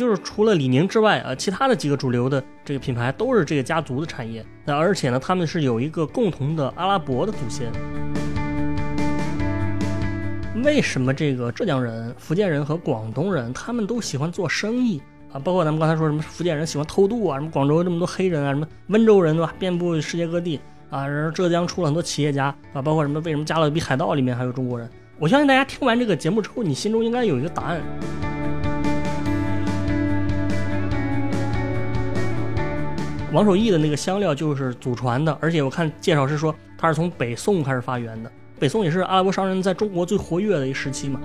就是除了李宁之外啊，其他的几个主流的这个品牌都是这个家族的产业。那而且呢，他们是有一个共同的阿拉伯的祖先。为什么这个浙江人、福建人和广东人他们都喜欢做生意啊？包括咱们刚才说什么福建人喜欢偷渡啊，什么广州这么多黑人啊，什么温州人对吧？遍布世界各地啊，然后浙江出了很多企业家啊，包括什么为什么加勒比海盗里面还有中国人？我相信大家听完这个节目之后，你心中应该有一个答案。王守义的那个香料就是祖传的，而且我看介绍是说它是从北宋开始发源的。北宋也是阿拉伯商人在中国最活跃的一时期嘛。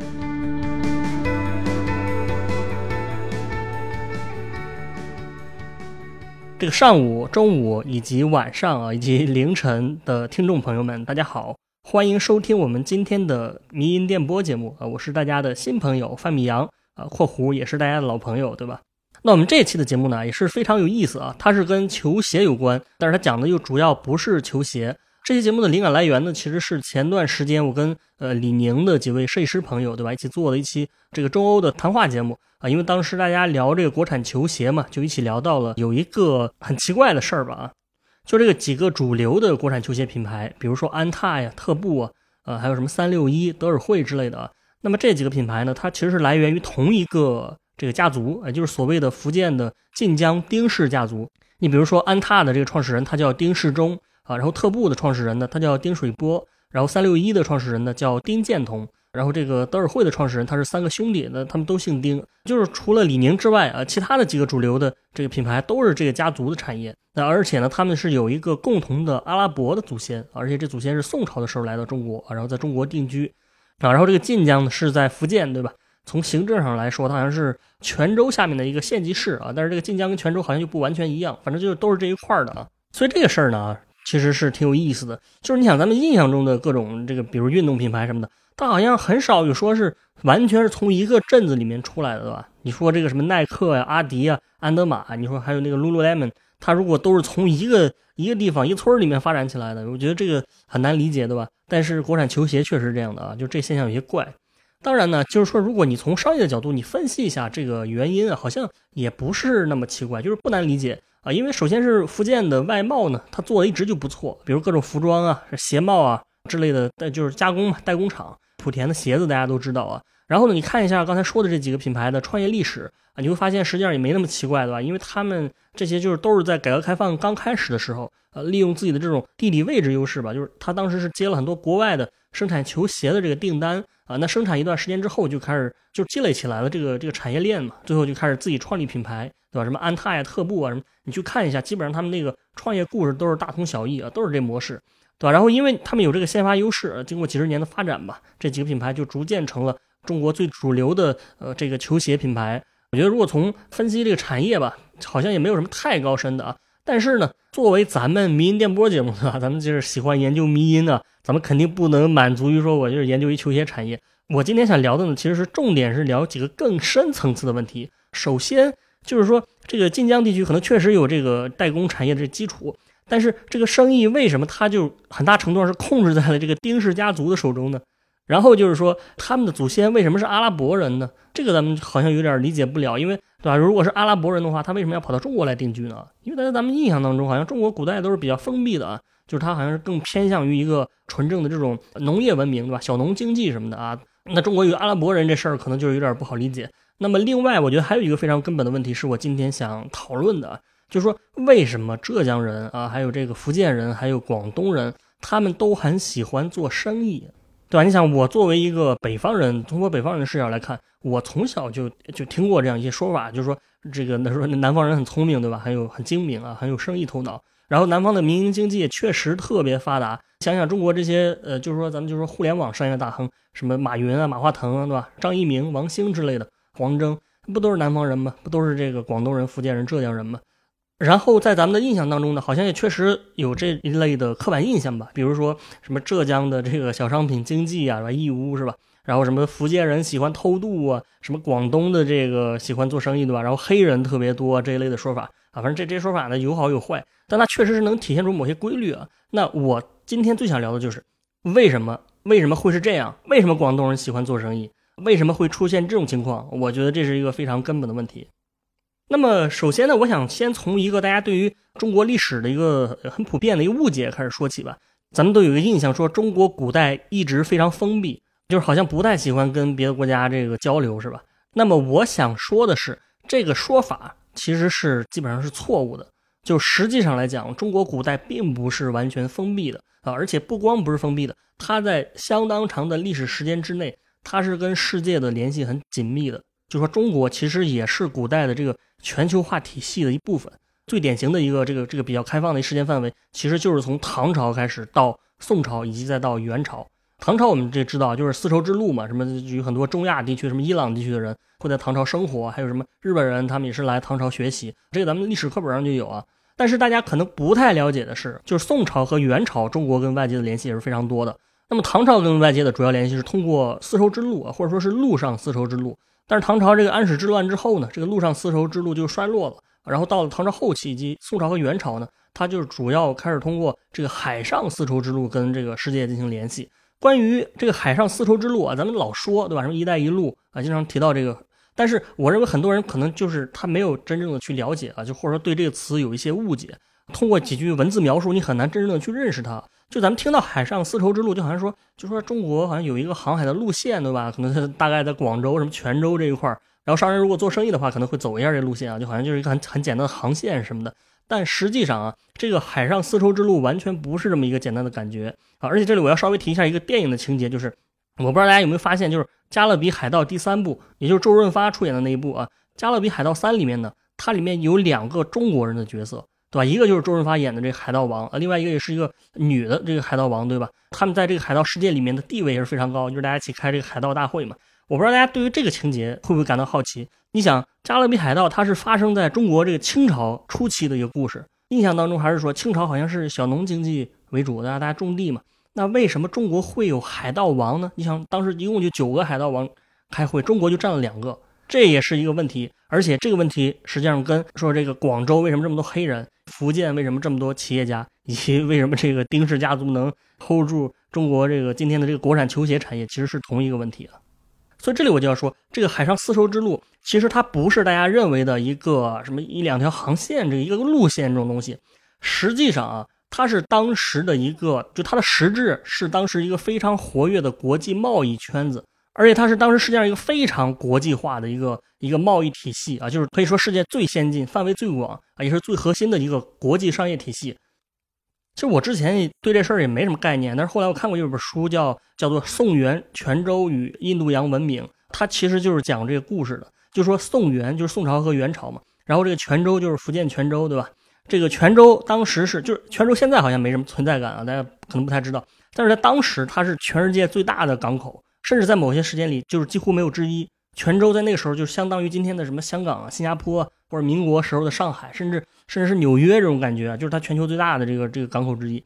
这个上午、中午以及晚上啊，以及凌晨的听众朋友们，大家好，欢迎收听我们今天的迷音电波节目啊！我是大家的新朋友范米阳啊，括弧也是大家的老朋友，对吧？那我们这期的节目呢，也是非常有意思啊，它是跟球鞋有关，但是它讲的又主要不是球鞋。这期节目的灵感来源呢，其实是前段时间我跟呃李宁的几位设计师朋友，对吧，一起做了一期这个中欧的谈话节目啊。因为当时大家聊这个国产球鞋嘛，就一起聊到了有一个很奇怪的事儿吧啊，就这个几个主流的国产球鞋品牌，比如说安踏呀、特步啊，呃，还有什么三六一、德尔惠之类的啊。那么这几个品牌呢，它其实是来源于同一个这个家族，也就是所谓的福建的晋江丁氏家族。你比如说安踏的这个创始人，他叫丁世忠。啊，然后特步的创始人呢，他叫丁水波，然后三六一的创始人呢叫丁建同，然后这个德尔惠的创始人他是三个兄弟，那他们都姓丁，就是除了李宁之外啊，其他的几个主流的这个品牌都是这个家族的产业。那而且呢，他们是有一个共同的阿拉伯的祖先，而且这祖先是宋朝的时候来到中国啊，然后在中国定居啊，然后这个晋江呢是在福建，对吧？从行政上来说，它好像是泉州下面的一个县级市啊，但是这个晋江跟泉州好像就不完全一样，反正就都是这一块的啊。所以这个事儿呢。其实是挺有意思的，就是你想咱们印象中的各种这个，比如运动品牌什么的，它好像很少有说是完全是从一个镇子里面出来的，对吧？你说这个什么耐克呀、阿迪啊、安德玛，你说还有那个 Lululemon，它如果都是从一个一个地方一村里面发展起来的，我觉得这个很难理解，对吧？但是国产球鞋确实是这样的啊，就这现象有些怪。当然呢，就是说如果你从商业的角度你分析一下这个原因啊，好像也不是那么奇怪，就是不难理解。啊，因为首先是福建的外贸呢，它做的一直就不错，比如各种服装啊、鞋帽啊之类的，就是加工嘛，代工厂。莆田的鞋子大家都知道啊。然后呢，你看一下刚才说的这几个品牌的创业历史啊，你会发现实际上也没那么奇怪，对吧？因为他们这些就是都是在改革开放刚开始的时候，呃，利用自己的这种地理位置优势吧，就是他当时是接了很多国外的生产球鞋的这个订单啊，那生产一段时间之后就开始就积累起来了这个这个产业链嘛，最后就开始自己创立品牌。对吧？什么安踏呀、特步啊，什么你去看一下，基本上他们那个创业故事都是大同小异啊，都是这模式，对吧？然后因为他们有这个先发优势，经过几十年的发展吧，这几个品牌就逐渐成了中国最主流的呃这个球鞋品牌。我觉得如果从分析这个产业吧，好像也没有什么太高深的啊。但是呢，作为咱们迷音电波节目对吧？咱们就是喜欢研究迷音的，咱们肯定不能满足于说我就是研究一球鞋产业。我今天想聊的呢，其实是重点是聊几个更深层次的问题。首先。就是说，这个晋江地区可能确实有这个代工产业的基础，但是这个生意为什么它就很大程度上是控制在了这个丁氏家族的手中呢？然后就是说，他们的祖先为什么是阿拉伯人呢？这个咱们好像有点理解不了，因为对吧？如果是阿拉伯人的话，他为什么要跑到中国来定居呢？因为在咱们印象当中，好像中国古代都是比较封闭的啊，就是他好像是更偏向于一个纯正的这种农业文明，对吧？小农经济什么的啊。那中国有阿拉伯人这事儿，可能就是有点不好理解。那么，另外，我觉得还有一个非常根本的问题，是我今天想讨论的，就是说，为什么浙江人啊，还有这个福建人，还有广东人，他们都很喜欢做生意，对吧？你想，我作为一个北方人，从我北方人的视角来看，我从小就就听过这样一些说法，就是说，这个那说南方人很聪明，对吧？很有很精明啊，很有生意头脑。然后，南方的民营经济确实特别发达。想想中国这些，呃，就是说，咱们就说互联网商业大亨，什么马云啊、马化腾啊，对吧？张一鸣、王兴之类的。黄峥不都是南方人吗？不都是这个广东人、福建人、浙江人吗？然后在咱们的印象当中呢，好像也确实有这一类的刻板印象吧。比如说什么浙江的这个小商品经济啊，是吧？义乌是吧？然后什么福建人喜欢偷渡啊，什么广东的这个喜欢做生意对吧？然后黑人特别多这一类的说法啊，反正这这些说法呢有好有坏，但它确实是能体现出某些规律啊。那我今天最想聊的就是为什么为什么会是这样？为什么广东人喜欢做生意？为什么会出现这种情况？我觉得这是一个非常根本的问题。那么首先呢，我想先从一个大家对于中国历史的一个很普遍的一个误解开始说起吧。咱们都有一个印象，说中国古代一直非常封闭，就是好像不太喜欢跟别的国家这个交流，是吧？那么我想说的是，这个说法其实是基本上是错误的。就实际上来讲，中国古代并不是完全封闭的啊，而且不光不是封闭的，它在相当长的历史时间之内，它是跟世界的联系很紧密的。就说中国其实也是古代的这个全球化体系的一部分。最典型的一个这个这个比较开放的一时间范围，其实就是从唐朝开始到宋朝，以及再到元朝。唐朝我们这知道就是丝绸之路嘛，什么有很多中亚地区、什么伊朗地区的人会在唐朝生活，还有什么日本人他们也是来唐朝学习，这个咱们历史课本上就有啊。但是大家可能不太了解的是，就是宋朝和元朝，中国跟外界的联系也是非常多的。那么唐朝跟外界的主要联系是通过丝绸之路啊，或者说是陆上丝绸之路。但是唐朝这个安史之乱之后呢，这个陆上丝绸之路就衰落了。然后到了唐朝后期以及宋朝和元朝呢，它就主要开始通过这个海上丝绸之路跟这个世界进行联系。关于这个海上丝绸之路啊，咱们老说对吧？什么“一带一路”啊，经常提到这个。但是我认为很多人可能就是他没有真正的去了解啊，就或者说对这个词有一些误解。通过几句文字描述，你很难真正的去认识它。就咱们听到海上丝绸之路，就好像说，就说中国好像有一个航海的路线，对吧？可能大概在广州、什么泉州这一块儿。然后商人如果做生意的话，可能会走一下这路线啊，就好像就是一个很很简单的航线什么的。但实际上啊，这个海上丝绸之路完全不是这么一个简单的感觉啊。而且这里我要稍微提一下一个电影的情节，就是我不知道大家有没有发现，就是《加勒比海盗》第三部，也就是周润发出演的那一部啊，《加勒比海盗三》里面呢，它里面有两个中国人的角色，对吧？一个就是周润发演的这个海盗王啊，另外一个也是一个女的这个海盗王，对吧？他们在这个海盗世界里面的地位也是非常高，就是大家一起开这个海盗大会嘛。我不知道大家对于这个情节会不会感到好奇？你想，《加勒比海盗》它是发生在中国这个清朝初期的一个故事，印象当中还是说清朝好像是小农经济为主的，大家种地嘛。那为什么中国会有海盗王呢？你想，当时一共就九个海盗王开会，中国就占了两个，这也是一个问题。而且这个问题实际上跟说这个广州为什么这么多黑人，福建为什么这么多企业家，以及为什么这个丁氏家族能 hold 住中国这个今天的这个国产球鞋产业，其实是同一个问题啊。所以这里我就要说，这个海上丝绸之路其实它不是大家认为的一个什么一两条航线这一个路线这种东西，实际上啊，它是当时的一个，就它的实质是当时一个非常活跃的国际贸易圈子，而且它是当时世界上一个非常国际化的一个一个贸易体系啊，就是可以说世界最先进、范围最广啊，也是最核心的一个国际商业体系。其实我之前对这事儿也没什么概念，但是后来我看过一本书叫叫做《宋元泉州与印度洋文明》，它其实就是讲这个故事的。就说宋元就是宋朝和元朝嘛，然后这个泉州就是福建泉州，对吧？这个泉州当时是就是泉州现在好像没什么存在感啊，大家可能不太知道，但是在当时它是全世界最大的港口，甚至在某些时间里就是几乎没有之一。泉州在那个时候就相当于今天的什么香港啊、新加坡。或者民国时候的上海，甚至甚至是纽约这种感觉啊，就是它全球最大的这个这个港口之一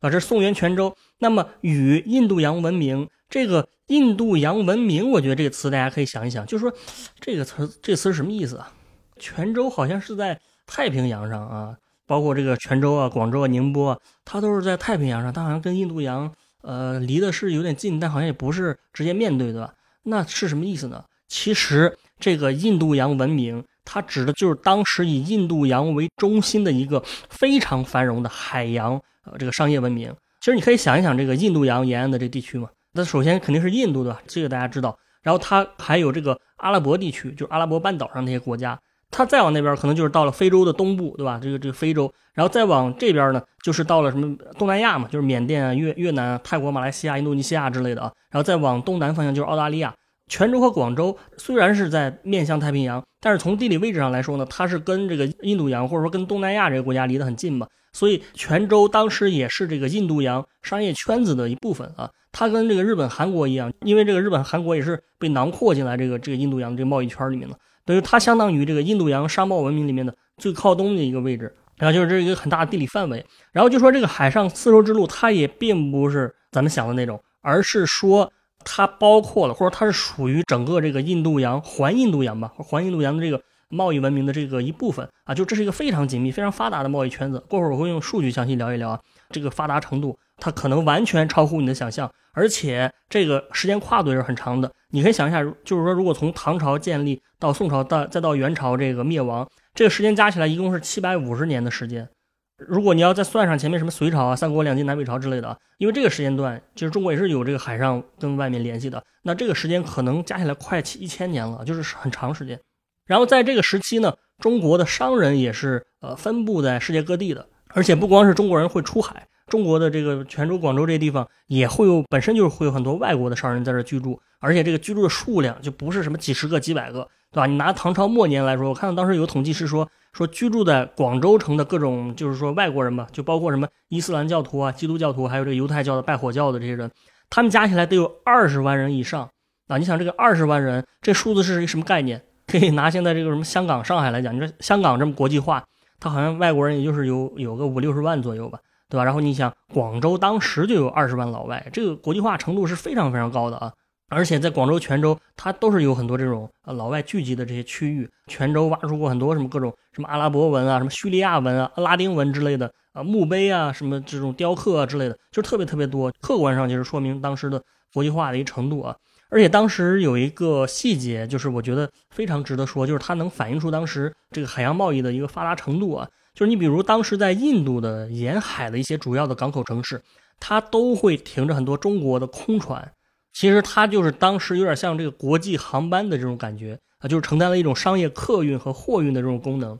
啊。这是宋元泉州。那么与印度洋文明，这个印度洋文明，我觉得这个词大家可以想一想，就是说这个词这词是什么意思啊？泉州好像是在太平洋上啊，包括这个泉州啊、广州啊、宁波啊，它都是在太平洋上，它好像跟印度洋呃离的是有点近，但好像也不是直接面对，对吧？那是什么意思呢？其实这个印度洋文明。它指的就是当时以印度洋为中心的一个非常繁荣的海洋呃这个商业文明。其实你可以想一想这个印度洋沿岸的这地区嘛，那首先肯定是印度对吧？这个大家知道。然后它还有这个阿拉伯地区，就是阿拉伯半岛上那些国家。它再往那边可能就是到了非洲的东部对吧？这个这个非洲，然后再往这边呢，就是到了什么东南亚嘛，就是缅甸啊、越越南、泰国、马来西亚、印度尼西亚之类的啊。然后再往东南方向就是澳大利亚。泉州和广州虽然是在面向太平洋，但是从地理位置上来说呢，它是跟这个印度洋或者说跟东南亚这个国家离得很近嘛，所以泉州当时也是这个印度洋商业圈子的一部分啊。它跟这个日本、韩国一样，因为这个日本、韩国也是被囊括进来这个这个印度洋这个贸易圈里面的，等于它相当于这个印度洋商贸文明里面的最靠东的一个位置，然后就是这是一个很大的地理范围。然后就说这个海上丝绸之路，它也并不是咱们想的那种，而是说。它包括了，或者它是属于整个这个印度洋环印度洋吧，环印度洋的这个贸易文明的这个一部分啊，就这是一个非常紧密、非常发达的贸易圈子。过会儿我会用数据详细聊一聊啊，这个发达程度它可能完全超乎你的想象，而且这个时间跨度也是很长的。你可以想一下，就是说，如果从唐朝建立到宋朝到再到元朝这个灭亡，这个时间加起来一共是七百五十年的时间。如果你要再算上前面什么隋朝啊、三国、两晋、南北朝之类的，因为这个时间段其实中国也是有这个海上跟外面联系的，那这个时间可能加起来快七一千年了，就是很长时间。然后在这个时期呢，中国的商人也是呃分布在世界各地的，而且不光是中国人会出海，中国的这个泉州、广州这地方也会有本身就是会有很多外国的商人在这居住，而且这个居住的数量就不是什么几十个、几百个，对吧？你拿唐朝末年来说，我看到当时有统计是说。说居住在广州城的各种，就是说外国人嘛，就包括什么伊斯兰教徒啊、基督教徒，还有这个犹太教的拜火教的这些人，他们加起来得有二十万人以上啊！你想这个二十万人，这数字是一个什么概念？可以拿现在这个什么香港、上海来讲，你说香港这么国际化，它好像外国人也就是有有个五六十万左右吧，对吧？然后你想广州当时就有二十万老外，这个国际化程度是非常非常高的啊！而且在广州、泉州，它都是有很多这种呃老外聚集的这些区域。泉州挖出过很多什么各种什么阿拉伯文啊、什么叙利亚文啊、拉丁文之类的啊墓碑啊、什么这种雕刻啊之类的，就特别特别多。客观上就是说明当时的国际化的一个程度啊。而且当时有一个细节，就是我觉得非常值得说，就是它能反映出当时这个海洋贸易的一个发达程度啊。就是你比如当时在印度的沿海的一些主要的港口城市，它都会停着很多中国的空船。其实它就是当时有点像这个国际航班的这种感觉啊，就是承担了一种商业客运和货运的这种功能。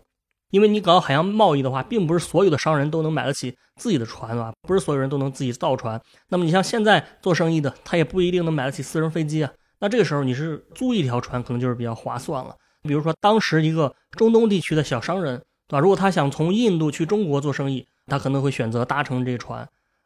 因为你搞海洋贸易的话，并不是所有的商人都能买得起自己的船啊，不是所有人都能自己造船。那么你像现在做生意的，他也不一定能买得起私人飞机啊。那这个时候你是租一条船，可能就是比较划算了。比如说当时一个中东地区的小商人，对吧？如果他想从印度去中国做生意，他可能会选择搭乘这船。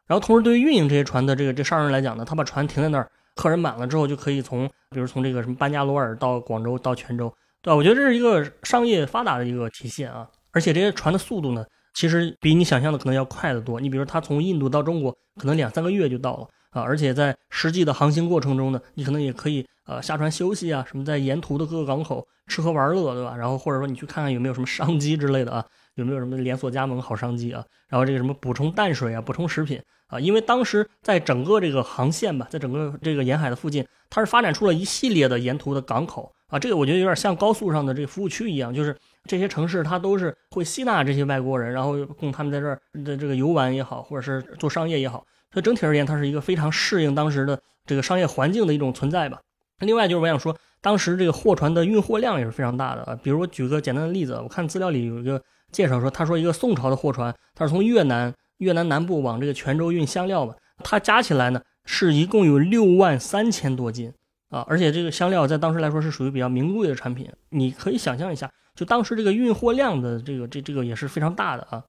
然后同时对于运营这些船的这个这商人来讲呢，他把船停在那儿。客人满了之后，就可以从，比如从这个什么班加罗尔到广州到泉州，对吧？我觉得这是一个商业发达的一个体现啊。而且这些船的速度呢，其实比你想象的可能要快得多。你比如他从印度到中国，可能两三个月就到了啊。而且在实际的航行过程中呢，你可能也可以呃下船休息啊，什么在沿途的各个港口吃喝玩乐，对吧？然后或者说你去看看有没有什么商机之类的啊，有没有什么连锁加盟好商机啊？然后这个什么补充淡水啊，补充食品。啊，因为当时在整个这个航线吧，在整个这个沿海的附近，它是发展出了一系列的沿途的港口啊。这个我觉得有点像高速上的这个服务区一样，就是这些城市它都是会吸纳这些外国人，然后供他们在这儿的这个游玩也好，或者是做商业也好。所以整体而言，它是一个非常适应当时的这个商业环境的一种存在吧。另外就是我想说，当时这个货船的运货量也是非常大的啊。比如我举个简单的例子，我看资料里有一个介绍说，他说一个宋朝的货船，它是从越南。越南南部往这个泉州运香料嘛，它加起来呢是一共有六万三千多斤啊，而且这个香料在当时来说是属于比较名贵的产品。你可以想象一下，就当时这个运货量的这个这这个也是非常大的啊。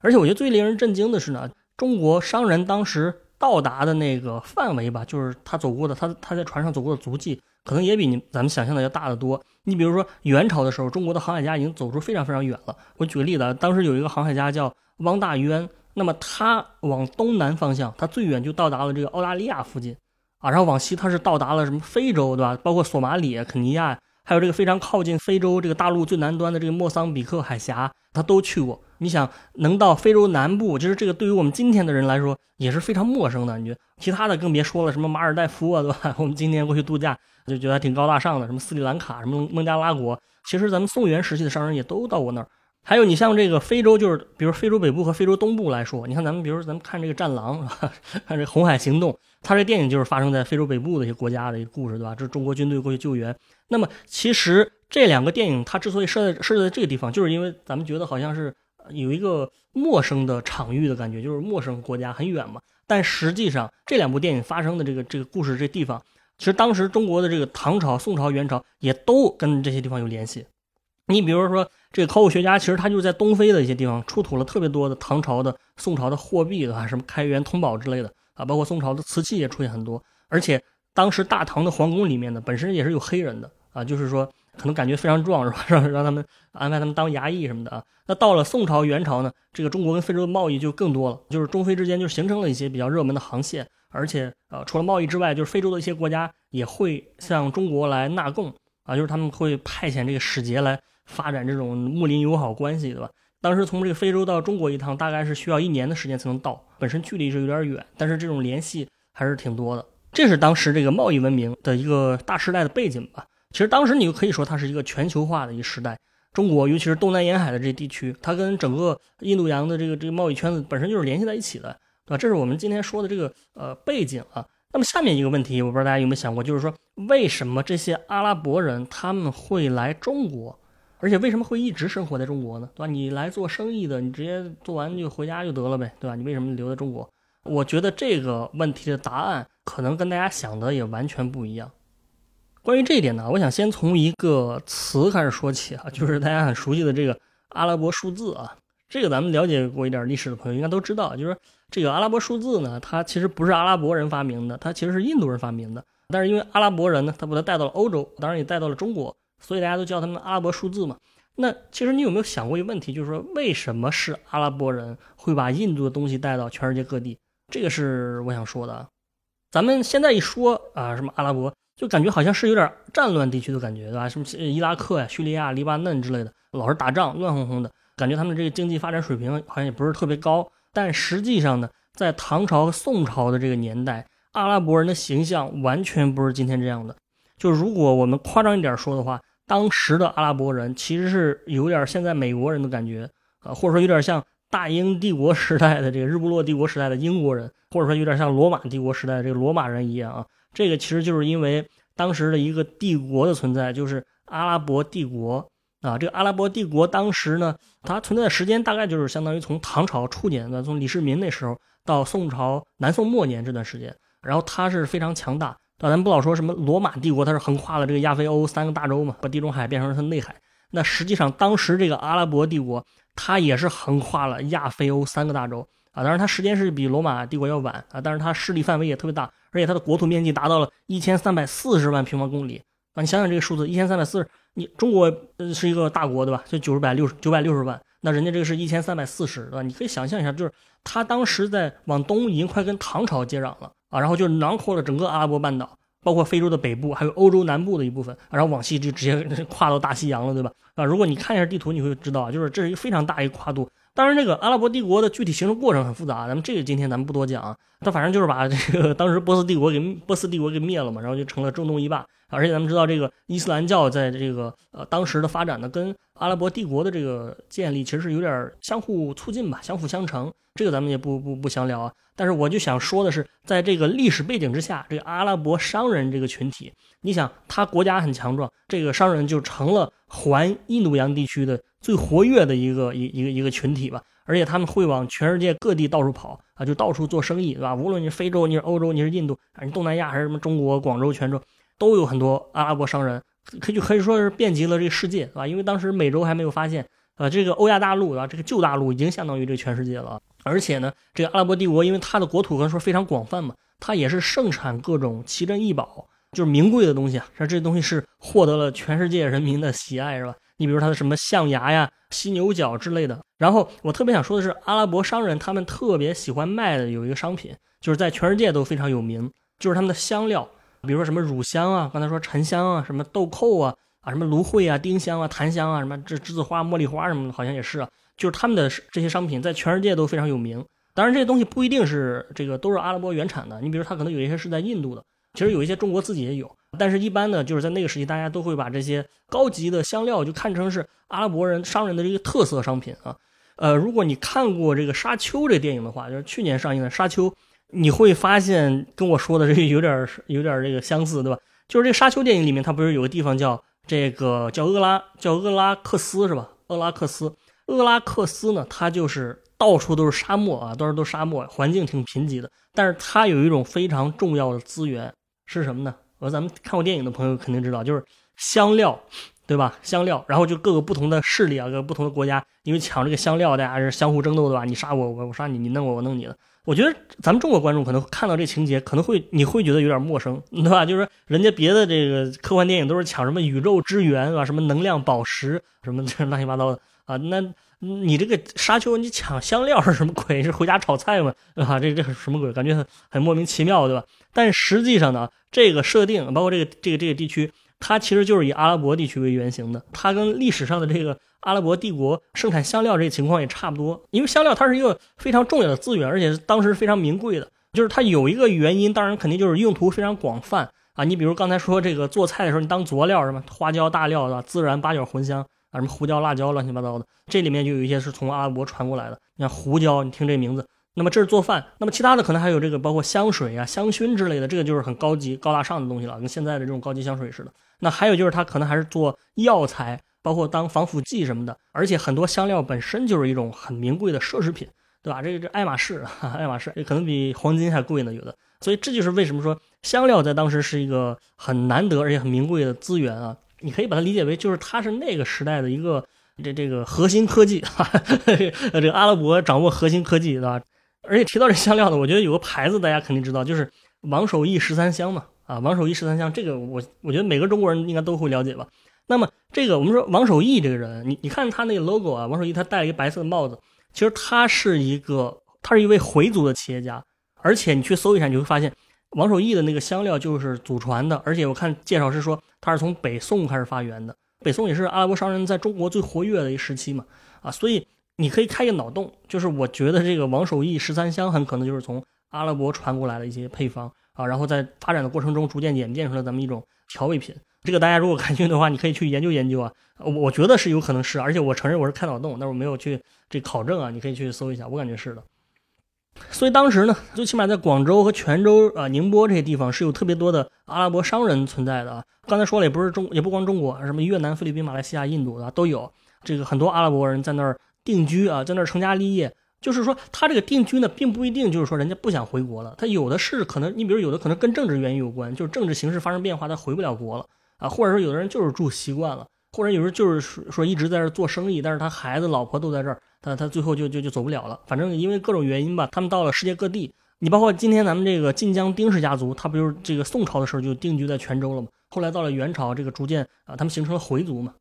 而且我觉得最令人震惊的是呢，中国商人当时到达的那个范围吧，就是他走过的他他在船上走过的足迹，可能也比你咱们想象的要大得多。你比如说元朝的时候，中国的航海家已经走出非常非常远了。我举个例子啊，当时有一个航海家叫。汪大渊，那么他往东南方向，他最远就到达了这个澳大利亚附近，啊，然后往西他是到达了什么非洲，对吧？包括索马里、肯尼亚，还有这个非常靠近非洲这个大陆最南端的这个莫桑比克海峡，他都去过。你想能到非洲南部，其实这个对于我们今天的人来说也是非常陌生的。你觉得其他的更别说了，什么马尔代夫啊，对吧？我们今天过去度假就觉得挺高大上的，什么斯里兰卡、什么孟加拉国，其实咱们宋元时期的商人也都到过那儿。还有你像这个非洲，就是比如非洲北部和非洲东部来说，你看咱们，比如咱们看这个《战狼》，看这《红海行动》，它这电影就是发生在非洲北部的一些国家的一个故事，对吧？这是中国军队过去救援。那么其实这两个电影它之所以设在设在这个地方，就是因为咱们觉得好像是有一个陌生的场域的感觉，就是陌生国家很远嘛。但实际上这两部电影发生的这个这个故事这地方，其实当时中国的这个唐朝、宋朝、元朝也都跟这些地方有联系。你比如说，这个考古学家其实他就是在东非的一些地方出土了特别多的唐朝的、宋朝的货币的啊，什么开元通宝之类的啊，包括宋朝的瓷器也出现很多。而且当时大唐的皇宫里面呢，本身也是有黑人的啊，就是说可能感觉非常壮是吧？让让他们安排他们当衙役什么的啊。那到了宋朝、元朝呢，这个中国跟非洲的贸易就更多了，就是中非之间就形成了一些比较热门的航线，而且呃，除了贸易之外，就是非洲的一些国家也会向中国来纳贡啊，就是他们会派遣这个使节来。发展这种睦邻友好关系，对吧？当时从这个非洲到中国一趟，大概是需要一年的时间才能到，本身距离是有点远，但是这种联系还是挺多的。这是当时这个贸易文明的一个大时代的背景吧。其实当时你就可以说它是一个全球化的一个时代。中国尤其是东南沿海的这些地区，它跟整个印度洋的这个这个贸易圈子本身就是联系在一起的，对吧？这是我们今天说的这个呃背景啊。那么下面一个问题，我不知道大家有没有想过，就是说为什么这些阿拉伯人他们会来中国？而且为什么会一直生活在中国呢？对吧？你来做生意的，你直接做完就回家就得了呗，对吧？你为什么留在中国？我觉得这个问题的答案可能跟大家想的也完全不一样。关于这一点呢，我想先从一个词开始说起啊，就是大家很熟悉的这个阿拉伯数字啊。这个咱们了解过一点历史的朋友应该都知道，就是这个阿拉伯数字呢，它其实不是阿拉伯人发明的，它其实是印度人发明的。但是因为阿拉伯人呢，他把它带到了欧洲，当然也带到了中国。所以大家都叫他们阿拉伯数字嘛？那其实你有没有想过一个问题，就是说为什么是阿拉伯人会把印度的东西带到全世界各地？这个是我想说的。咱们现在一说啊，什么阿拉伯，就感觉好像是有点战乱地区的感觉，对吧？什么伊拉克呀、叙利亚、黎巴嫩之类的，老是打仗，乱哄哄的，感觉他们这个经济发展水平好像也不是特别高。但实际上呢，在唐朝、宋朝的这个年代，阿拉伯人的形象完全不是今天这样的。就如果我们夸张一点说的话，当时的阿拉伯人其实是有点现在美国人的感觉，啊，或者说有点像大英帝国时代的这个日不落帝国时代的英国人，或者说有点像罗马帝国时代的这个罗马人一样啊。这个其实就是因为当时的一个帝国的存在，就是阿拉伯帝国啊。这个阿拉伯帝国当时呢，它存在的时间大概就是相当于从唐朝初年的，从李世民那时候到宋朝南宋末年这段时间，然后它是非常强大。咱不老说什么罗马帝国，它是横跨了这个亚非欧三个大洲嘛，把地中海变成了它内海。那实际上当时这个阿拉伯帝国，它也是横跨了亚非欧三个大洲啊。当然它时间是比罗马帝国要晚啊，但是它势力范围也特别大，而且它的国土面积达到了一千三百四十万平方公里啊。你想想这个数字，一千三百四十，你中国是一个大国对吧？就九十百六十九百六十万，那人家这个是一千三百四十对吧？你可以想象一下，就是它当时在往东已经快跟唐朝接壤了。啊，然后就囊括了整个阿拉伯半岛，包括非洲的北部，还有欧洲南部的一部分，然后往西就直接 跨到大西洋了，对吧？啊，如果你看一下地图，你会知道，就是这是一个非常大一个跨度。当然，这个阿拉伯帝国的具体形成过程很复杂，咱们这个今天咱们不多讲。他反正就是把这个当时波斯帝国给波斯帝国给灭了嘛，然后就成了中东一霸。而且咱们知道，这个伊斯兰教在这个呃当时的发展呢，跟阿拉伯帝国的这个建立其实是有点相互促进吧，相辅相成。这个咱们也不不不详聊啊。但是我就想说的是，在这个历史背景之下，这个阿拉伯商人这个群体，你想他国家很强壮，这个商人就成了环印度洋地区的。最活跃的一个一一个一个群体吧，而且他们会往全世界各地到处跑啊，就到处做生意，对吧？无论你是非洲，你是欧洲，你是印度，还是东南亚，还是什么中国、广州、泉州，都有很多阿拉伯商人，可就可以说是遍及了这个世界，对吧？因为当时美洲还没有发现，啊，这个欧亚大陆啊，这个旧大陆已经相当于这个全世界了。而且呢，这个阿拉伯帝国，因为它的国土可以说非常广泛嘛，它也是盛产各种奇珍异宝，就是名贵的东西啊，像这些东西是获得了全世界人民的喜爱，是吧？你比如它的什么象牙呀、犀牛角之类的。然后我特别想说的是，阿拉伯商人他们特别喜欢卖的有一个商品，就是在全世界都非常有名，就是他们的香料，比如说什么乳香啊，刚才说沉香啊，什么豆蔻啊，啊什么芦荟啊、丁香啊、檀香啊，什么这栀子花、茉莉花什么的，好像也是啊。就是他们的这些商品在全世界都非常有名。当然这些东西不一定是这个都是阿拉伯原产的，你比如它可能有一些是在印度的，其实有一些中国自己也有。但是，一般呢，就是在那个时期，大家都会把这些高级的香料就看成是阿拉伯人商人的这个特色商品啊。呃，如果你看过这个《沙丘》这电影的话，就是去年上映的《沙丘》，你会发现跟我说的这个有点有点这个相似，对吧？就是这个《沙丘》电影里面，它不是有个地方叫这个叫厄拉叫厄拉克斯是吧？厄拉克斯，厄拉克斯呢，它就是到处都是沙漠啊，到处都沙漠，环境挺贫瘠的。但是它有一种非常重要的资源是什么呢？呃，咱们看过电影的朋友肯定知道，就是香料，对吧？香料，然后就各个不同的势力啊，各个不同的国家，因为抢这个香料，大家是相互争斗，的吧？你杀我，我我杀你，你弄我，我弄你的。我觉得咱们中国观众可能看到这情节，可能会你会觉得有点陌生，对吧？就是人家别的这个科幻电影都是抢什么宇宙之源啊，什么能量宝石，什么这乱七八糟的啊。那你这个沙丘，你抢香料是什么鬼？是回家炒菜吗？啊，这这什么鬼？感觉很很莫名其妙，对吧？但实际上呢？这个设定包括这个这个这个地区，它其实就是以阿拉伯地区为原型的。它跟历史上的这个阿拉伯帝国生产香料这个情况也差不多，因为香料它是一个非常重要的资源，而且当时非常名贵的。就是它有一个原因，当然肯定就是用途非常广泛啊。你比如刚才说这个做菜的时候，你当佐料是吧？花椒、大料的，孜然、八角、茴香啊，什么胡椒、辣椒，乱七八糟的，这里面就有一些是从阿拉伯传过来的。你看胡椒，你听这名字，那么这是做饭。那么其他的可能还有这个包括香水啊、香薰之类的，这个就是很高级、高大上的东西了，跟现在的这种高级香水似的。那还有就是它可能还是做药材。包括当防腐剂什么的，而且很多香料本身就是一种很名贵的奢侈品，对吧？这个这 爱马仕，爱马仕可能比黄金还贵呢，有的。所以这就是为什么说香料在当时是一个很难得而且很名贵的资源啊。你可以把它理解为就是它是那个时代的一个这这个核心科技 哈，这个阿拉伯掌握核心科技，对吧？而且提到这香料呢，我觉得有个牌子大家肯定知道，就是王守义十三香嘛，啊，王守义十三香，这个我我觉得每个中国人应该都会了解吧。那么这个我们说王守义这个人，你你看他那个 logo 啊，王守义他戴了一个白色的帽子，其实他是一个，他是一位回族的企业家，而且你去搜一下，你会发现王守义的那个香料就是祖传的，而且我看介绍是说它是从北宋开始发源的，北宋也是阿拉伯商人在中国最活跃的一时期嘛，啊，所以你可以开一个脑洞，就是我觉得这个王守义十三香很可能就是从阿拉伯传过来的一些配方啊，然后在发展的过程中逐渐演变出了咱们一种调味品。这个大家如果感兴趣的话，你可以去研究研究啊。我我觉得是有可能是，而且我承认我是开脑洞，但是我没有去这考证啊。你可以去搜一下，我感觉是的。所以当时呢，最起码在广州和泉州啊、宁波这些地方是有特别多的阿拉伯商人存在的啊。刚才说了，也不是中，也不光中国，什么越南、菲律宾、马来西亚、印度的都有。这个很多阿拉伯人在那儿定居啊，在那儿成家立业。就是说，他这个定居呢，并不一定就是说人家不想回国了，他有的是可能，你比如有的可能跟政治原因有关，就是政治形势发生变化，他回不了国了。啊，或者说有的人就是住习惯了，或者有时候就是说一直在这做生意，但是他孩子、老婆都在这儿，他他最后就就就走不了了。反正因为各种原因吧，他们到了世界各地。你包括今天咱们这个晋江丁氏家族，他不就是这个宋朝的时候就定居在泉州了吗？后来到了元朝，这个逐渐啊，他们形成了回族嘛。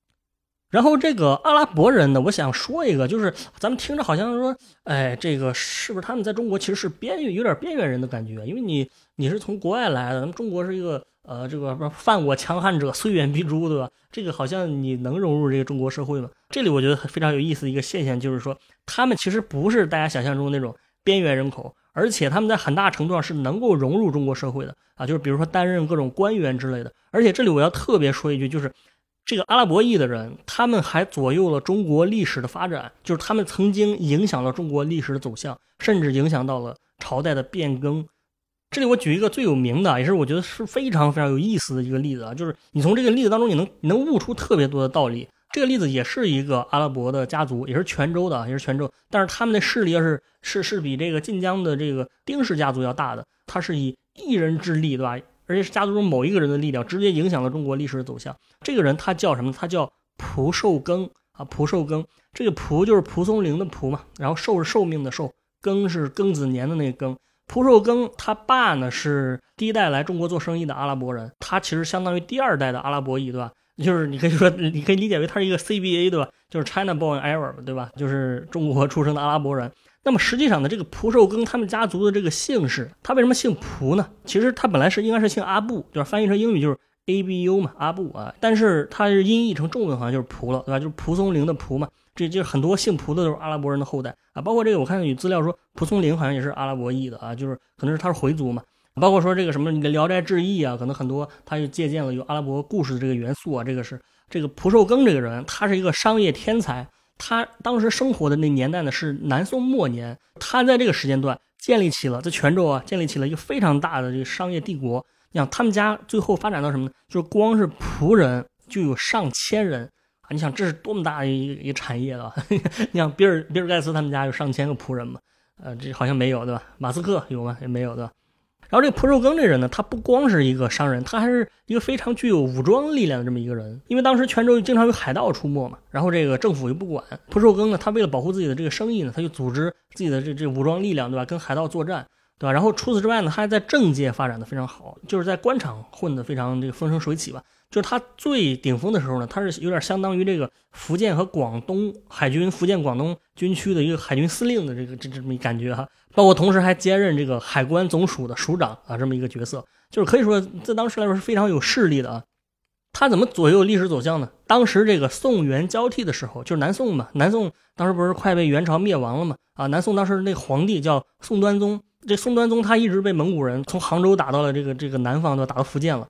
然后这个阿拉伯人呢，我想说一个，就是咱们听着好像说，哎，这个是不是他们在中国其实是边缘，有点边缘人的感觉？因为你你是从国外来的，咱们中国是一个。呃，这个犯我强悍者，虽远必诛，对吧？这个好像你能融入这个中国社会吗？这里我觉得非常有意思的一个现象，就是说他们其实不是大家想象中那种边缘人口，而且他们在很大程度上是能够融入中国社会的啊，就是比如说担任各种官员之类的。而且这里我要特别说一句，就是这个阿拉伯裔的人，他们还左右了中国历史的发展，就是他们曾经影响了中国历史的走向，甚至影响到了朝代的变更。这里我举一个最有名的，也是我觉得是非常非常有意思的一个例子啊，就是你从这个例子当中，你能你能悟出特别多的道理。这个例子也是一个阿拉伯的家族，也是泉州的，也是泉州，但是他们的势力要是是是比这个晋江的这个丁氏家族要大的，他是以一人之力，对吧？而且是家族中某一个人的力量，直接影响了中国历史的走向。这个人他叫什么？他叫蒲寿庚啊，蒲寿庚。这个蒲就是蒲松龄的蒲嘛，然后寿是寿命的寿，庚是庚子年的那个庚。蒲寿庚他爸呢是第一代来中国做生意的阿拉伯人，他其实相当于第二代的阿拉伯裔，对吧？就是你可以说，你可以理解为他是一个 CBA，对吧？就是 China born Arab，对吧？就是中国出生的阿拉伯人。那么实际上呢，这个蒲寿庚他们家族的这个姓氏，他为什么姓蒲呢？其实他本来是应该是姓阿布，就是翻译成英语就是 A B U 嘛，阿布啊。但是他是音译成中文好像就是蒲了，对吧？就是蒲松龄的蒲嘛。这就是很多姓蒲的都是阿拉伯人的后代啊，包括这个我看有资料说蒲松龄好像也是阿拉伯裔的啊，就是可能是他是回族嘛。包括说这个什么《聊斋志异》啊，可能很多他就借鉴了有阿拉伯故事的这个元素啊。这个是这个蒲寿庚这个人，他是一个商业天才，他当时生活的那年代呢是南宋末年，他在这个时间段建立起了在泉州啊建立起了一个非常大的这个商业帝国。你想他们家最后发展到什么呢？就是光是仆人就有上千人。你想这是多么大的一一个产业了？你想比尔比尔盖茨他们家有上千个仆人嘛？呃，这好像没有对吧？马斯克有吗？也没有对吧？然后这个蒲寿庚这人呢，他不光是一个商人，他还是一个非常具有武装力量的这么一个人。因为当时泉州经常有海盗出没嘛，然后这个政府又不管。蒲寿庚呢，他为了保护自己的这个生意呢，他就组织自己的这这武装力量，对吧？跟海盗作战，对吧？然后除此之外呢，他还在政界发展的非常好，就是在官场混得非常这个风生水起吧。就是他最顶峰的时候呢，他是有点相当于这个福建和广东海军福建广东军区的一个海军司令的这个这这么一感觉哈，包括同时还兼任这个海关总署的署长啊这么一个角色，就是可以说在当时来说是非常有势力的啊。他怎么左右历史走向呢？当时这个宋元交替的时候，就是南宋嘛，南宋当时不是快被元朝灭亡了嘛？啊，南宋当时那皇帝叫宋端宗，这宋端宗他一直被蒙古人从杭州打到了这个这个南方，对吧？打到福建了。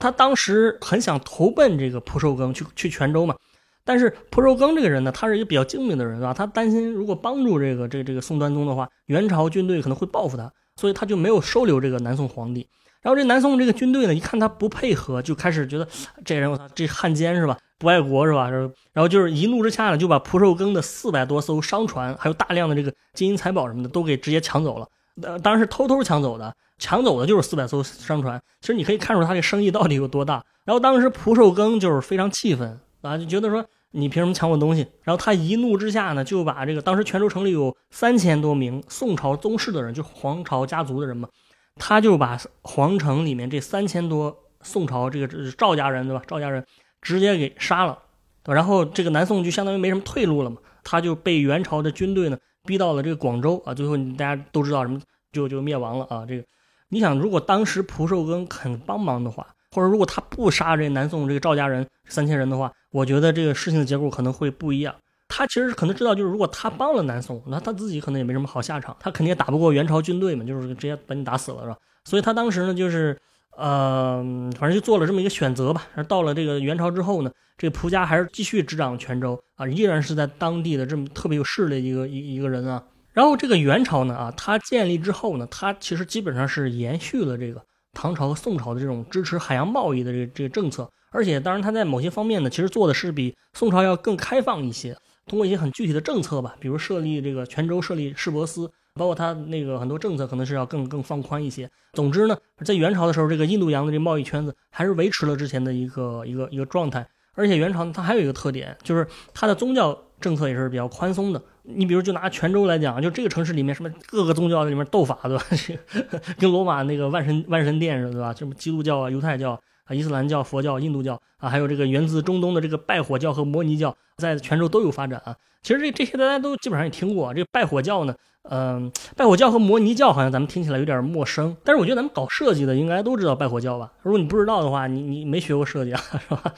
他当时很想投奔这个蒲寿庚去去泉州嘛，但是蒲寿庚这个人呢，他是一个比较精明的人，对吧？他担心如果帮助这个这个这个宋端宗的话，元朝军队可能会报复他，所以他就没有收留这个南宋皇帝。然后这南宋这个军队呢，一看他不配合，就开始觉得这人我操，这汉奸是吧？不爱国是吧？然后就是一怒之下呢，就把蒲寿庚的四百多艘商船，还有大量的这个金银财宝什么的，都给直接抢走了。呃，当然是偷偷抢走的，抢走的就是四百艘商船。其实你可以看出他这生意到底有多大。然后当时蒲寿庚就是非常气愤啊，就觉得说你凭什么抢我东西？然后他一怒之下呢，就把这个当时泉州城里有三千多名宋朝宗室的人，就皇朝家族的人嘛。他就把皇城里面这三千多宋朝这个赵家人，对吧？赵家人直接给杀了，然后这个南宋就相当于没什么退路了嘛。他就被元朝的军队呢逼到了这个广州啊，最后大家都知道什么就就灭亡了啊。这个你想，如果当时蒲寿庚肯帮忙的话，或者如果他不杀这南宋这个赵家人三千人的话，我觉得这个事情的结果可能会不一样。他其实可能知道，就是如果他帮了南宋，那他自己可能也没什么好下场，他肯定也打不过元朝军队嘛，就是直接把你打死了，是吧？所以他当时呢，就是呃，反正就做了这么一个选择吧。到了这个元朝之后呢，这个蒲家还是继续执掌泉州啊，依然是在当地的这么特别有势力的一个一一个人啊。然后这个元朝呢，啊，它建立之后呢，它其实基本上是延续了这个唐朝和宋朝的这种支持海洋贸易的这个这个政策，而且当然它在某些方面呢，其实做的是比宋朝要更开放一些。通过一些很具体的政策吧，比如设立这个泉州设立市舶司，包括它那个很多政策可能是要更更放宽一些。总之呢，在元朝的时候，这个印度洋的这贸易圈子还是维持了之前的一个一个一个状态。而且元朝它还有一个特点，就是它的宗教政策也是比较宽松的。你比如就拿泉州来讲，就这个城市里面什么各个宗教在里面斗法，对吧？跟罗马那个万神万神殿似的，对吧？什么基督教啊、犹太教。啊，伊斯兰教、佛教、印度教啊，还有这个源自中东的这个拜火教和摩尼教，在泉州都有发展啊。其实这这些大家都基本上也听过。这个拜火教呢，嗯，拜火教和摩尼教好像咱们听起来有点陌生，但是我觉得咱们搞设计的应该都知道拜火教吧？如果你不知道的话，你你没学过设计啊，是吧？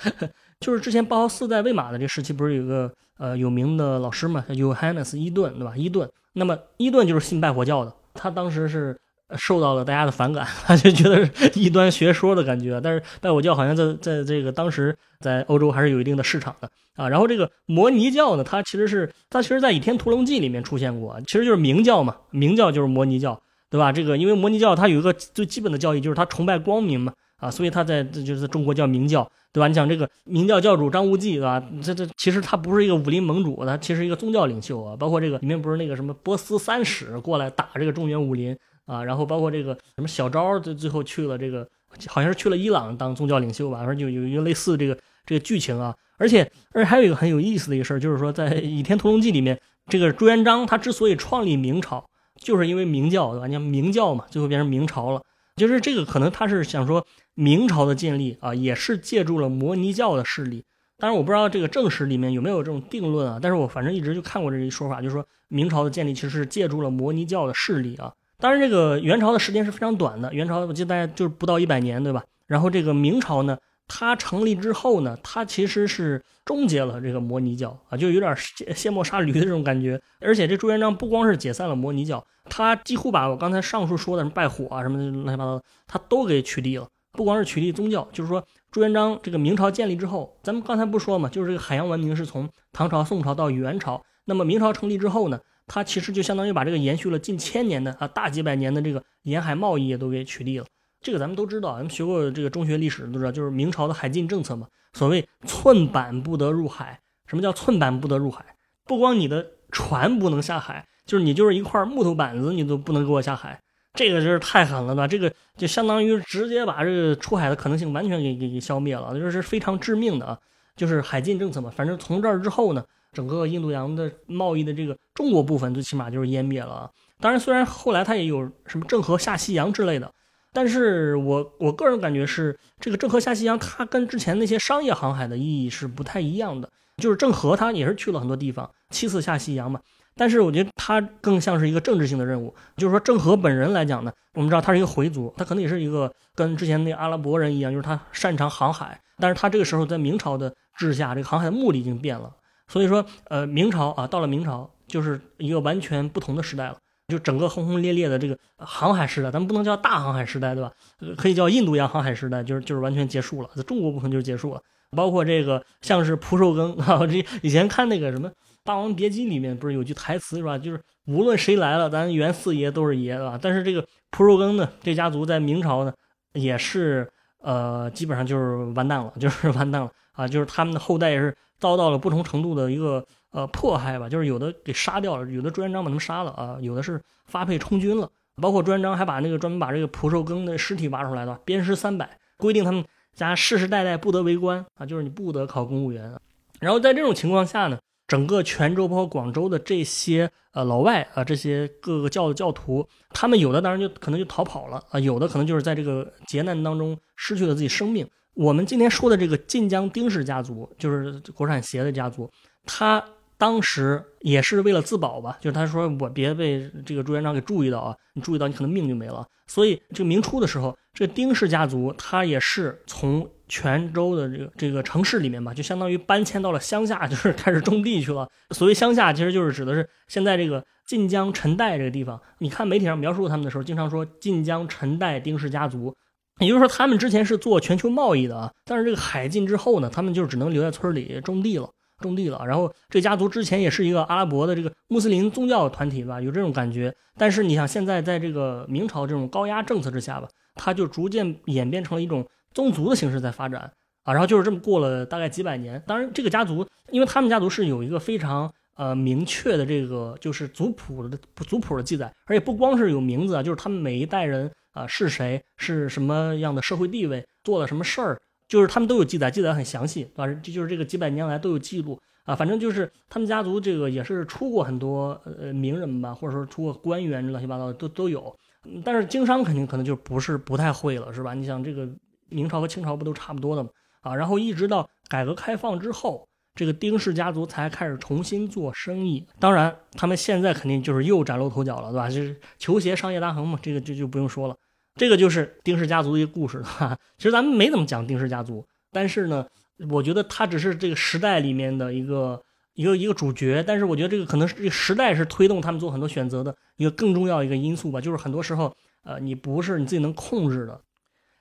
就是之前包豪斯在魏玛的这个时期，不是有个呃有名的老师嘛，叫 Johannes 伊顿，对吧？伊顿，那么伊顿就是信拜火教的，他当时是。受到了大家的反感，他就觉得是异端学说的感觉。但是拜火教好像在在这个当时在欧洲还是有一定的市场的啊。然后这个摩尼教呢，它其实是它其实在《倚天屠龙记》里面出现过，其实就是明教嘛，明教就是摩尼教，对吧？这个因为摩尼教它有一个最基本的教义，就是它崇拜光明嘛，啊，所以他在这就是中国叫明教，对吧？你讲这个明教教主张无忌，对吧？这这其实他不是一个武林盟主，他其实一个宗教领袖啊。包括这个里面不是那个什么波斯三使过来打这个中原武林。啊，然后包括这个什么小昭，最最后去了这个，好像是去了伊朗当宗教领袖吧，反正就有一个类似这个这个剧情啊。而且，而且还有一个很有意思的一个事儿，就是说在《倚天屠龙记》里面，这个朱元璋他之所以创立明朝，就是因为明教，对吧？你看明教嘛，最后变成明朝了，就是这个可能他是想说明朝的建立啊，也是借助了摩尼教的势力。当然，我不知道这个正史里面有没有这种定论啊，但是我反正一直就看过这一说法，就是说明朝的建立其实是借助了摩尼教的势力啊。当然，这个元朝的时间是非常短的。元朝我记得大概就是不到一百年，对吧？然后这个明朝呢，它成立之后呢，它其实是终结了这个摩尼教啊，就有点卸卸磨杀驴的这种感觉。而且这朱元璋不光是解散了摩尼教，他几乎把我刚才上述说的什么拜火啊什么乱七八糟，他都给取缔了。不光是取缔宗教，就是说朱元璋这个明朝建立之后，咱们刚才不说嘛，就是这个海洋文明是从唐朝、宋朝到元朝，那么明朝成立之后呢？它其实就相当于把这个延续了近千年的啊大几百年的这个沿海贸易也都给取缔了。这个咱们都知道，咱们学过这个中学历史都知道，就是明朝的海禁政策嘛。所谓寸板不得入海，什么叫寸板不得入海？不光你的船不能下海，就是你就是一块木头板子，你都不能给我下海。这个就是太狠了，吧？这个就相当于直接把这个出海的可能性完全给给给消灭了，就是非常致命的啊，就是海禁政策嘛。反正从这儿之后呢。整个印度洋的贸易的这个中国部分，最起码就是湮灭了。当然，虽然后来它也有什么郑和下西洋之类的，但是我我个人感觉是这个郑和下西洋，它跟之前那些商业航海的意义是不太一样的。就是郑和他也是去了很多地方，七次下西洋嘛，但是我觉得他更像是一个政治性的任务，就是说郑和本人来讲呢，我们知道他是一个回族，他可能也是一个跟之前那阿拉伯人一样，就是他擅长航海，但是他这个时候在明朝的治下，这个航海的目的已经变了，所以说呃明朝啊到了明朝就是一个完全不同的时代了。就整个轰轰烈烈的这个航海时代，咱们不能叫大航海时代，对吧？可以叫印度洋航海时代，就是就是完全结束了，在中国部分就结束了。包括这个像是蒲寿庚 啊，这以前看那个什么《霸王别姬》里面不是有句台词是吧？就是无论谁来了，咱袁四爷都是爷，对吧？但是这个蒲寿庚呢，这家族在明朝呢也是呃，基本上就是完蛋了，就是完蛋了啊！就是他们的后代也是遭到了不同程度的一个。呃，迫害吧，就是有的给杀掉了，有的朱元璋把他们杀了啊，有的是发配充军了，包括朱元璋还把那个专门把这个蒲寿庚的尸体挖出来的，鞭尸三百，规定他们家世世代代不得为官啊，就是你不得考公务员。然后在这种情况下呢，整个泉州包括广州的这些呃老外啊，这些各个教的教徒，他们有的当然就可能就逃跑了啊，有的可能就是在这个劫难当中失去了自己生命。我们今天说的这个晋江丁氏家族，就是国产鞋的家族，他。当时也是为了自保吧，就是他说我别被这个朱元璋给注意到啊，你注意到你可能命就没了。所以这个明初的时候，这个丁氏家族他也是从泉州的这个这个城市里面吧，就相当于搬迁到了乡下，就是开始种地去了。所谓乡下，其实就是指的是现在这个晋江陈代这个地方。你看媒体上描述他们的时候，经常说晋江陈代丁氏家族，也就是说他们之前是做全球贸易的啊，但是这个海禁之后呢，他们就只能留在村里种地了。种地了，然后这家族之前也是一个阿拉伯的这个穆斯林宗教团体吧，有这种感觉。但是你想，现在在这个明朝这种高压政策之下吧，它就逐渐演变成了一种宗族的形式在发展啊。然后就是这么过了大概几百年。当然，这个家族，因为他们家族是有一个非常呃明确的这个就是族谱的族谱的记载，而且不光是有名字啊，就是他们每一代人啊是谁，是什么样的社会地位，做了什么事儿。就是他们都有记载，记载很详细，啊，这就是这个几百年来都有记录啊。反正就是他们家族这个也是出过很多呃名人吧，或者说出过官员，乱七八糟的都都有。但是经商肯定可能就不是不太会了，是吧？你想这个明朝和清朝不都差不多的吗？啊，然后一直到改革开放之后，这个丁氏家族才开始重新做生意。当然，他们现在肯定就是又崭露头角了，对吧？就是球鞋商业大亨嘛，这个就就不用说了。这个就是丁氏家族的一个故事哈。其实咱们没怎么讲丁氏家族，但是呢，我觉得他只是这个时代里面的一个一个一个主角。但是我觉得这个可能是这个时代是推动他们做很多选择的一个更重要一个因素吧。就是很多时候，呃，你不是你自己能控制的。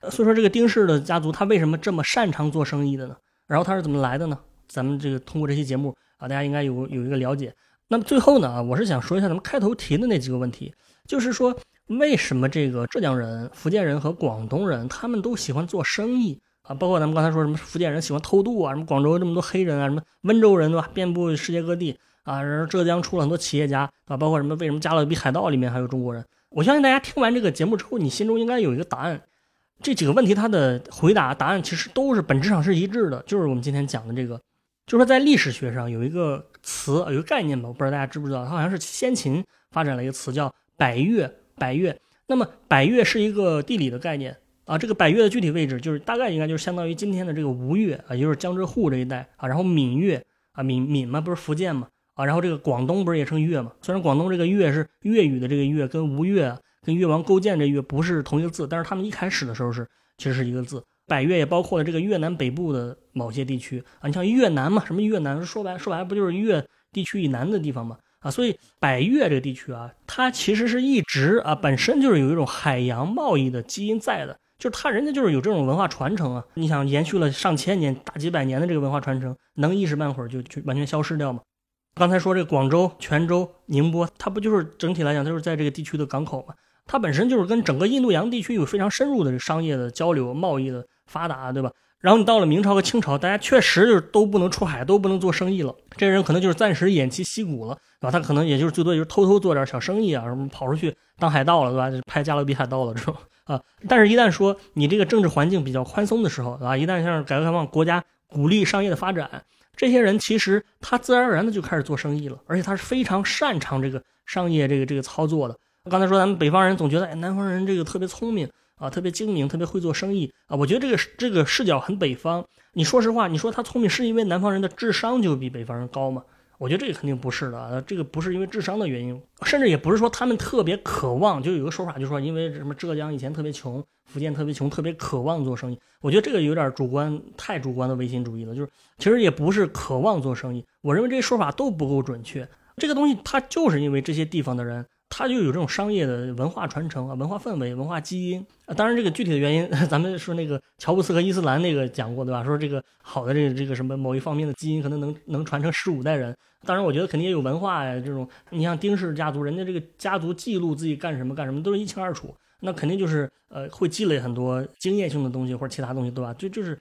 所以说，这个丁氏的家族他为什么这么擅长做生意的呢？然后他是怎么来的呢？咱们这个通过这期节目啊，大家应该有有一个了解。那么最后呢，我是想说一下咱们开头提的那几个问题，就是说。为什么这个浙江人、福建人和广东人他们都喜欢做生意啊？包括咱们刚才说什么福建人喜欢偷渡啊，什么广州这么多黑人啊，什么温州人对吧？遍布世界各地啊，然后浙江出了很多企业家啊，包括什么为什么《加勒比海盗》里面还有中国人？我相信大家听完这个节目之后，你心中应该有一个答案。这几个问题它的回答答案其实都是本质上是一致的，就是我们今天讲的这个，就是说在历史学上有一个词，有一个概念吧，我不知道大家知不知道，它好像是先秦发展了一个词叫百越。百越，那么百越是一个地理的概念啊。这个百越的具体位置就是大概应该就是相当于今天的这个吴越啊，也就是江浙沪这一带啊。然后闽越啊，闽闽嘛不是福建嘛啊。然后这个广东不是也称粤嘛？虽然广东这个粤是粤语的这个粤，跟吴越跟越王勾践这越不是同一个字，但是他们一开始的时候是其实是一个字。百越也包括了这个越南北部的某些地区啊。你像越南嘛，什么越南说白说白不就是越地区以南的地方嘛？啊，所以百越这个地区啊，它其实是一直啊，本身就是有一种海洋贸易的基因在的，就是它人家就是有这种文化传承啊。你想延续了上千年、大几百年的这个文化传承，能一时半会儿就就完全消失掉吗？刚才说这个广州、泉州、宁波，它不就是整体来讲，都是在这个地区的港口吗？它本身就是跟整个印度洋地区有非常深入的商业的交流、贸易的发达，对吧？然后你到了明朝和清朝，大家确实就是都不能出海，都不能做生意了。这些人可能就是暂时偃旗息鼓了，对吧？他可能也就是最多就是偷偷做点小生意啊，什么跑出去当海盗了，对吧？就拍《加勒比海盗》了这种啊。但是，一旦说你这个政治环境比较宽松的时候，啊，一旦像改革开放，国家鼓励商业的发展，这些人其实他自然而然的就开始做生意了，而且他是非常擅长这个商业这个这个操作的。刚才说咱们北方人总觉得，哎，南方人这个特别聪明。啊，特别精明，特别会做生意啊！我觉得这个这个视角很北方。你说实话，你说他聪明是因为南方人的智商就比北方人高吗？我觉得这个肯定不是的，这个不是因为智商的原因，甚至也不是说他们特别渴望。就有个说法，就说因为什么浙江以前特别穷，福建特别穷，特别渴望做生意。我觉得这个有点主观，太主观的唯心主义了。就是其实也不是渴望做生意，我认为这些说法都不够准确。这个东西它就是因为这些地方的人。它就有这种商业的文化传承啊，文化氛围、文化基因啊。当然，这个具体的原因，咱们说那个乔布斯和伊斯兰那个讲过，对吧？说这个好的这个这个什么某一方面的基因，可能能能传承十五代人。当然，我觉得肯定也有文化呀，这种你像丁氏家族，人家这个家族记录自己干什么干什么都是一清二楚，那肯定就是呃会积累很多经验性的东西或者其他东西，对吧？就就是，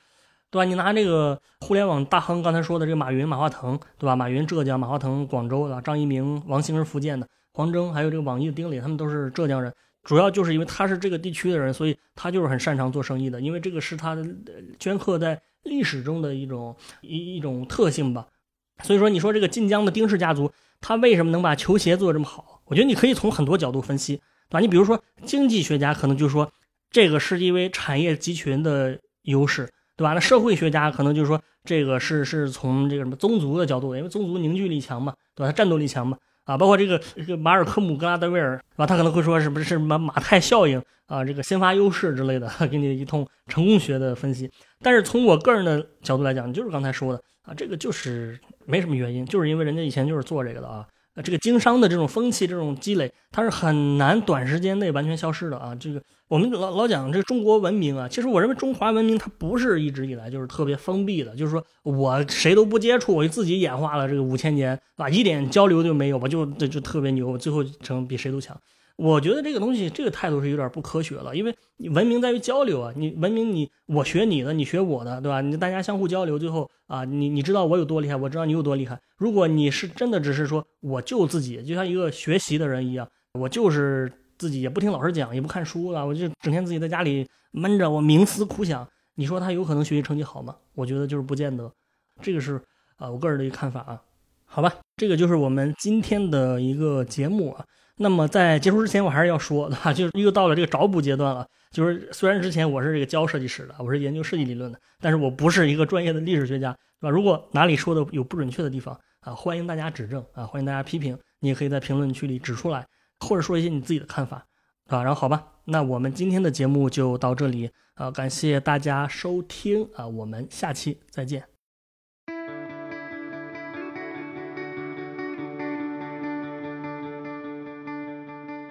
对吧？你拿这个互联网大亨刚才说的这个马云、马化腾，对吧？马云浙江，马化腾广州的，张一鸣、王兴是福建的。黄峥还有这个网易的丁磊，他们都是浙江人，主要就是因为他是这个地区的人，所以他就是很擅长做生意的，因为这个是他的镌刻在历史中的一种一一种特性吧。所以说，你说这个晋江的丁氏家族，他为什么能把球鞋做这么好？我觉得你可以从很多角度分析，对吧？你比如说经济学家可能就说这个是因为产业集群的优势，对吧？那社会学家可能就说这个是是从这个什么宗族的角度，因为宗族凝聚力强嘛，对吧？他战斗力强嘛。啊，包括这个这个马尔科姆·格拉德威尔，是吧？他可能会说是不是什么马太效应啊，这个先发优势之类的，给你一通成功学的分析。但是从我个人的角度来讲，就是刚才说的啊，这个就是没什么原因，就是因为人家以前就是做这个的啊。这个经商的这种风气、这种积累，它是很难短时间内完全消失的啊。这个我们老老讲这中国文明啊，其实我认为中华文明它不是一直以来就是特别封闭的，就是说我谁都不接触，我就自己演化了这个五千年，啊，一点交流就没有，吧就这就特别牛，最后成比谁都强。我觉得这个东西，这个态度是有点不科学了，因为你文明在于交流啊，你文明你我学你的，你学我的，对吧？你大家相互交流，最后啊，你你知道我有多厉害，我知道你有多厉害。如果你是真的只是说我就自己，就像一个学习的人一样，我就是自己也不听老师讲，也不看书了，我就整天自己在家里闷着，我冥思苦想。你说他有可能学习成绩好吗？我觉得就是不见得。这个是啊，我个人的一个看法啊。好吧，这个就是我们今天的一个节目啊。那么在结束之前，我还是要说的哈，就是又到了这个找补阶段了。就是虽然之前我是这个教设计师的，我是研究设计理论的，但是我不是一个专业的历史学家，对吧？如果哪里说的有不准确的地方啊，欢迎大家指正啊，欢迎大家批评，你也可以在评论区里指出来，或者说一些你自己的看法，啊。然后好吧，那我们今天的节目就到这里啊，感谢大家收听啊，我们下期再见。